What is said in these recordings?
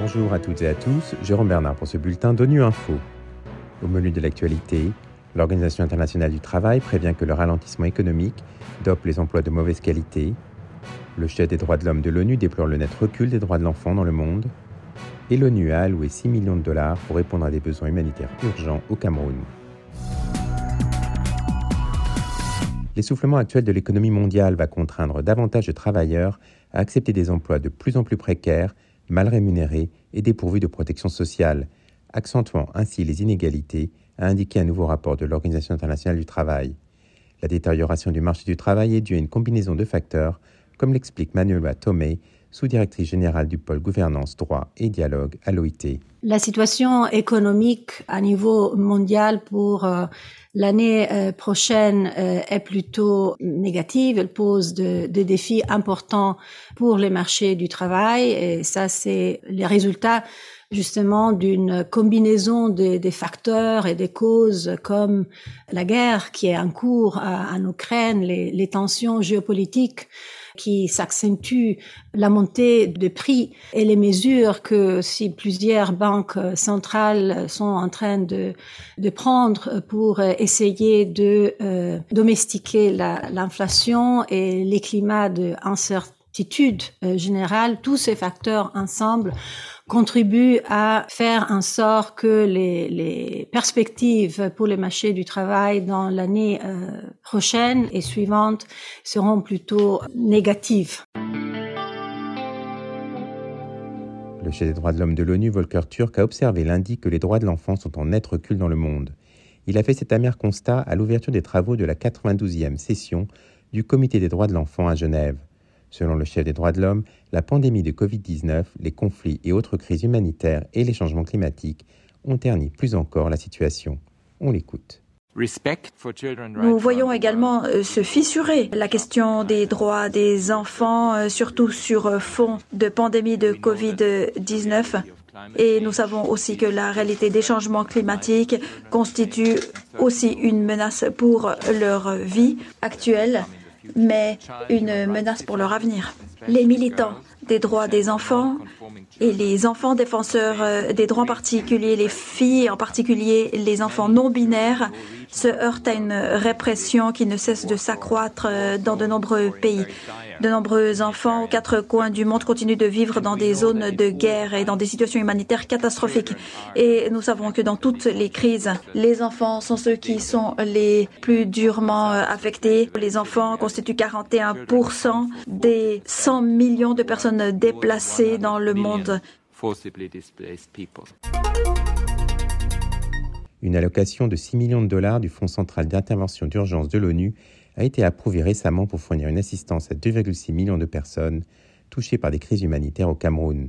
Bonjour à toutes et à tous, Jérôme Bernard pour ce bulletin d'ONU Info. Au menu de l'actualité, l'Organisation internationale du travail prévient que le ralentissement économique dope les emplois de mauvaise qualité. Le chef des droits de l'homme de l'ONU déplore le net recul des droits de l'enfant dans le monde. Et l'ONU a alloué 6 millions de dollars pour répondre à des besoins humanitaires urgents au Cameroun. L'essoufflement actuel de l'économie mondiale va contraindre davantage de travailleurs à accepter des emplois de plus en plus précaires mal rémunérés et dépourvus de protection sociale, accentuant ainsi les inégalités, a indiqué un nouveau rapport de l'Organisation internationale du travail. La détérioration du marché du travail est due à une combinaison de facteurs, comme l'explique Manuela Tomei, sous-directrice générale du pôle gouvernance, droit et dialogue à l'OIT. La situation économique à niveau mondial pour euh, l'année euh, prochaine euh, est plutôt négative. Elle pose des défis importants pour les marchés du travail et ça, c'est les résultats justement d'une combinaison des, facteurs et des causes comme la guerre qui est en cours en Ukraine, les tensions géopolitiques qui s'accentue la montée des prix et les mesures que si plusieurs banques centrales sont en train de, de prendre pour essayer de euh, domestiquer l'inflation et les climats d'incertitude euh, générale, tous ces facteurs ensemble contribue à faire en sorte que les, perspectives pour les marchés du travail dans l'année euh, prochaine et suivante seront plutôt négatives. Le chef des droits de l'homme de l'ONU, Volker Turk, a observé lundi que les droits de l'enfant sont en net recul dans le monde. Il a fait cet amer constat à l'ouverture des travaux de la 92e session du Comité des droits de l'enfant à Genève. Selon le chef des droits de l'homme, la pandémie de Covid-19, les conflits et autres crises humanitaires et les changements climatiques ont terni plus encore la situation. On l'écoute. Nous voyons également euh, se fissurer la question des droits des enfants, euh, surtout sur euh, fond de pandémie de Covid-19. Et nous savons aussi que la réalité des changements climatiques constitue aussi une menace pour leur vie actuelle mais une menace pour leur avenir. Les militants des droits des enfants et les enfants défenseurs euh, des droits particuliers, les filles en particulier, les enfants non binaires, se heurtent à une répression qui ne cesse de s'accroître euh, dans de nombreux pays. De nombreux enfants aux quatre coins du monde continuent de vivre dans des zones de guerre et dans des situations humanitaires catastrophiques. Et nous savons que dans toutes les crises, les enfants sont ceux qui sont les plus durement euh, affectés. Les enfants constituent 41% des 100 millions de personnes déplacées dans le monde. Une allocation de 6 millions de dollars du Fonds central d'intervention d'urgence de l'ONU a été approuvée récemment pour fournir une assistance à 2,6 millions de personnes touchées par des crises humanitaires au Cameroun.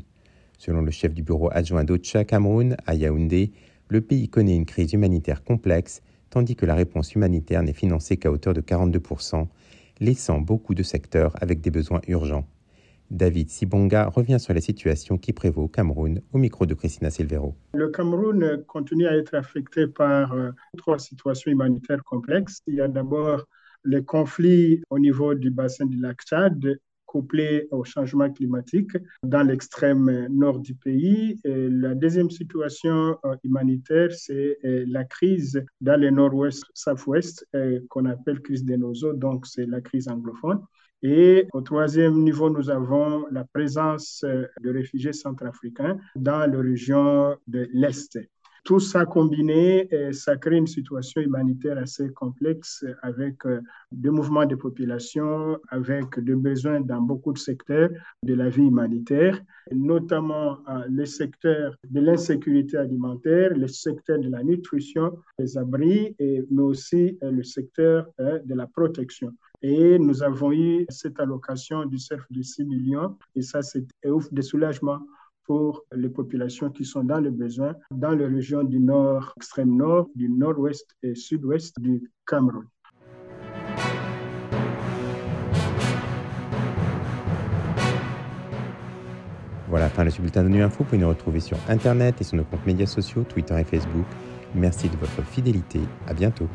Selon le chef du bureau adjoint d'OCHA Cameroun, à Yaoundé, le pays connaît une crise humanitaire complexe, tandis que la réponse humanitaire n'est financée qu'à hauteur de 42%, laissant beaucoup de secteurs avec des besoins urgents. David Sibonga revient sur la situation qui prévaut au Cameroun au micro de Christina Silvero. Le Cameroun continue à être affecté par euh, trois situations humanitaires complexes. Il y a d'abord les conflits au niveau du bassin du lac Tchad couplés au changement climatique dans l'extrême nord du pays. La deuxième situation euh, humanitaire, c'est euh, la crise dans le nord-ouest, south-ouest, qu'on appelle crise des nosos, donc c'est la crise anglophone. Et au troisième niveau, nous avons la présence euh, de réfugiés centrafricains dans la région de l'Est. Tout ça combiné, euh, ça crée une situation humanitaire assez complexe avec euh, des mouvements de population, avec des besoins dans beaucoup de secteurs de la vie humanitaire, notamment le secteur de l'insécurité alimentaire, le secteur de la nutrition, des abris, mais aussi le secteur de la protection. Et nous avons eu cette allocation du CERF de 6 millions. Et ça, c'est ouf de soulagement pour les populations qui sont dans le besoin dans les régions du nord, extrême nord, du nord-ouest et sud-ouest du Cameroun. Voilà, fin ce bulletin de Nuit Info. Vous pouvez nous retrouver sur Internet et sur nos comptes médias sociaux, Twitter et Facebook. Merci de votre fidélité. À bientôt.